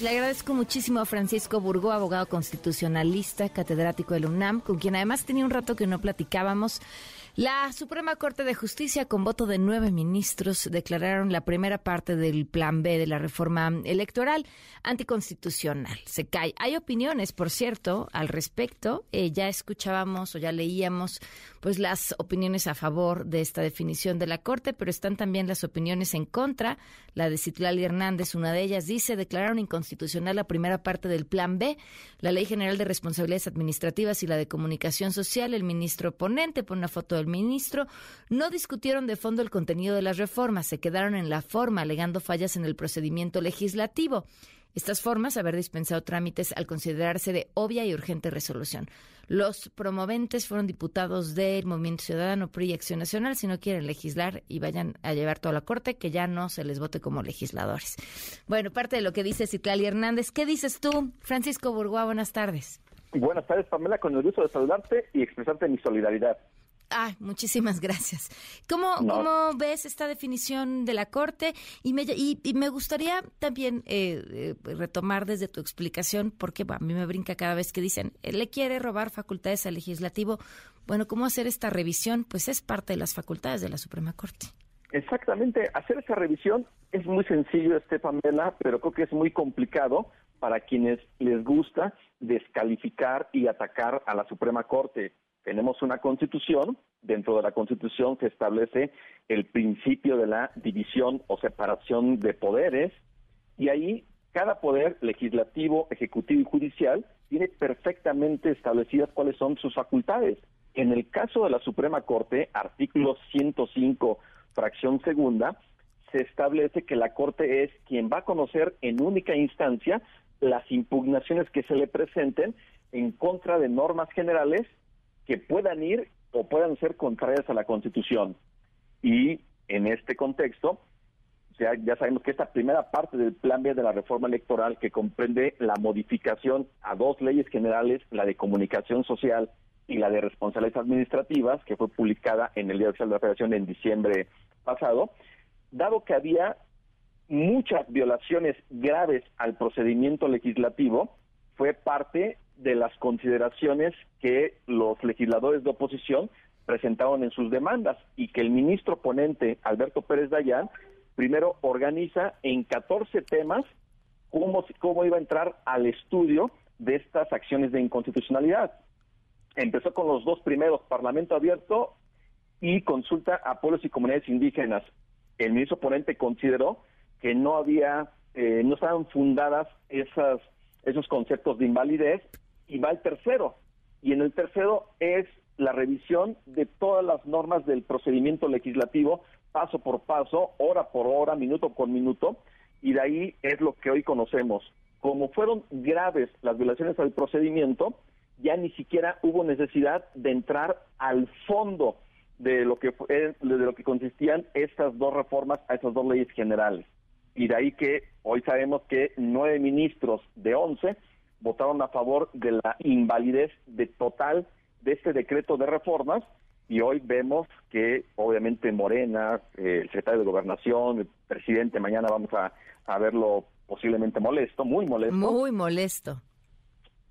Le agradezco muchísimo a Francisco Burgó, abogado constitucionalista, catedrático del UNAM, con quien además tenía un rato que no platicábamos la Suprema Corte de Justicia, con voto de nueve ministros, declararon la primera parte del Plan B de la reforma electoral anticonstitucional. Se cae. Hay opiniones, por cierto, al respecto. Eh, ya escuchábamos o ya leíamos pues las opiniones a favor de esta definición de la Corte, pero están también las opiniones en contra. La de Citlali Hernández, una de ellas, dice declararon inconstitucional la primera parte del Plan B, la Ley General de Responsabilidades Administrativas y la de Comunicación Social. El ministro ponente pone una foto del ministro, no discutieron de fondo el contenido de las reformas, se quedaron en la forma, alegando fallas en el procedimiento legislativo. Estas formas, haber dispensado trámites al considerarse de obvia y urgente resolución. Los promoventes fueron diputados del Movimiento Ciudadano PRI y Acción Nacional. Si no quieren legislar y vayan a llevar toda la corte, que ya no se les vote como legisladores. Bueno, parte de lo que dice Citlali Hernández. ¿Qué dices tú, Francisco Burgoa? Buenas tardes. Buenas tardes, Pamela, con el gusto de saludarte y expresarte mi solidaridad. Ah, muchísimas gracias. ¿Cómo, ¿Cómo, ves esta definición de la Corte? Y me, y, me gustaría también eh, eh, retomar desde tu explicación, porque a mí me brinca cada vez que dicen, él le quiere robar facultades al legislativo. Bueno, ¿cómo hacer esta revisión? Pues es parte de las facultades de la Suprema Corte. Exactamente, hacer esa revisión es muy sencillo, este Pamela, pero creo que es muy complicado para quienes les gusta descalificar y atacar a la Suprema Corte. Tenemos una constitución, dentro de la constitución que establece el principio de la división o separación de poderes, y ahí cada poder legislativo, ejecutivo y judicial tiene perfectamente establecidas cuáles son sus facultades. En el caso de la Suprema Corte, artículo 105, fracción segunda, se establece que la Corte es quien va a conocer en única instancia las impugnaciones que se le presenten en contra de normas generales que puedan ir o puedan ser contrarias a la Constitución. Y en este contexto, ya, ya sabemos que esta primera parte del plan B de la reforma electoral, que comprende la modificación a dos leyes generales, la de comunicación social y la de responsabilidades administrativas, que fue publicada en el Día Oficial de la Federación en diciembre pasado, dado que había muchas violaciones graves al procedimiento legislativo, fue parte de las consideraciones que los legisladores de oposición presentaron en sus demandas y que el ministro ponente Alberto Pérez Dayán primero organiza en 14 temas cómo, cómo iba a entrar al estudio de estas acciones de inconstitucionalidad. Empezó con los dos primeros, Parlamento Abierto y consulta a pueblos y comunidades indígenas. El ministro ponente consideró que no había, eh, no estaban fundadas esas, esos conceptos de invalidez y va el tercero. Y en el tercero es la revisión de todas las normas del procedimiento legislativo, paso por paso, hora por hora, minuto por minuto, y de ahí es lo que hoy conocemos. Como fueron graves las violaciones al procedimiento, ya ni siquiera hubo necesidad de entrar al fondo de lo que de lo que consistían estas dos reformas a estas dos leyes generales. Y de ahí que hoy sabemos que nueve ministros de once votaron a favor de la invalidez de total de este decreto de reformas y hoy vemos que obviamente Morena, eh, el secretario de Gobernación, el presidente, mañana vamos a, verlo posiblemente molesto, muy molesto. Muy molesto.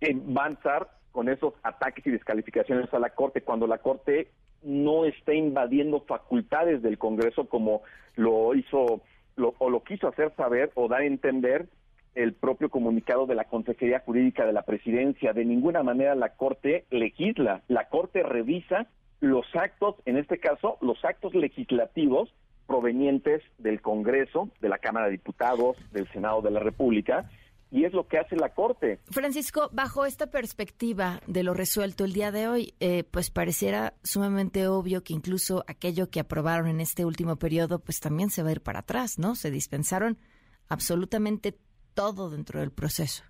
a estar con esos ataques y descalificaciones a la Corte cuando la Corte no está invadiendo facultades del Congreso como lo hizo lo, o lo quiso hacer saber o dar a entender el propio comunicado de la Consejería Jurídica de la Presidencia. De ninguna manera la Corte legisla, la Corte revisa los actos, en este caso, los actos legislativos provenientes del Congreso, de la Cámara de Diputados, del Senado de la República, y es lo que hace la Corte. Francisco, bajo esta perspectiva de lo resuelto el día de hoy, eh, pues pareciera sumamente obvio que incluso aquello que aprobaron en este último periodo, pues también se va a ir para atrás, ¿no? Se dispensaron absolutamente todo dentro del proceso.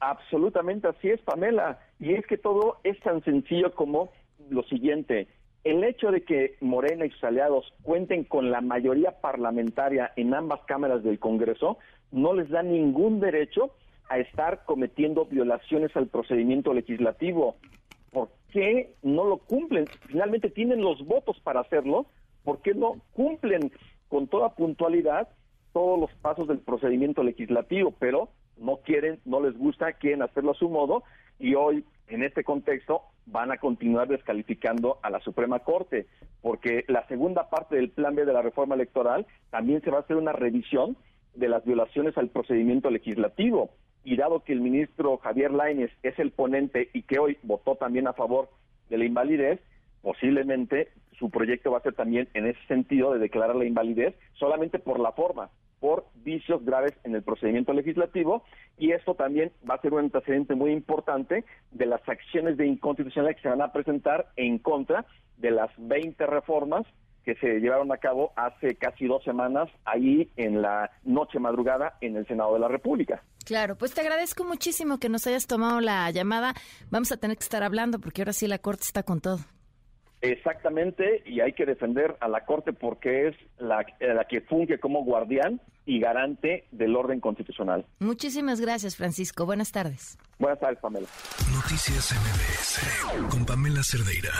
Absolutamente así es, Pamela. Y es que todo es tan sencillo como lo siguiente. El hecho de que Morena y sus aliados cuenten con la mayoría parlamentaria en ambas cámaras del Congreso no les da ningún derecho a estar cometiendo violaciones al procedimiento legislativo. ¿Por qué no lo cumplen? Finalmente tienen los votos para hacerlo. ¿Por qué no cumplen con toda puntualidad todos los pasos del procedimiento legislativo, pero no quieren, no les gusta, quieren hacerlo a su modo y hoy en este contexto van a continuar descalificando a la Suprema Corte, porque la segunda parte del plan B de la reforma electoral también se va a hacer una revisión de las violaciones al procedimiento legislativo. Y dado que el ministro Javier Lainez es el ponente y que hoy votó también a favor de la invalidez, posiblemente su proyecto va a ser también en ese sentido de declarar la invalidez solamente por la forma, por vicios graves en el procedimiento legislativo y esto también va a ser un antecedente muy importante de las acciones de inconstitucionalidad que se van a presentar en contra de las 20 reformas que se llevaron a cabo hace casi dos semanas ahí en la noche madrugada en el Senado de la República. Claro, pues te agradezco muchísimo que nos hayas tomado la llamada. Vamos a tener que estar hablando porque ahora sí la Corte está con todo. Exactamente, y hay que defender a la Corte porque es la, la, que funge como guardián y garante del orden constitucional. Muchísimas gracias, Francisco. Buenas tardes. Buenas tardes, Pamela. Noticias MBS con Pamela Cerdeira.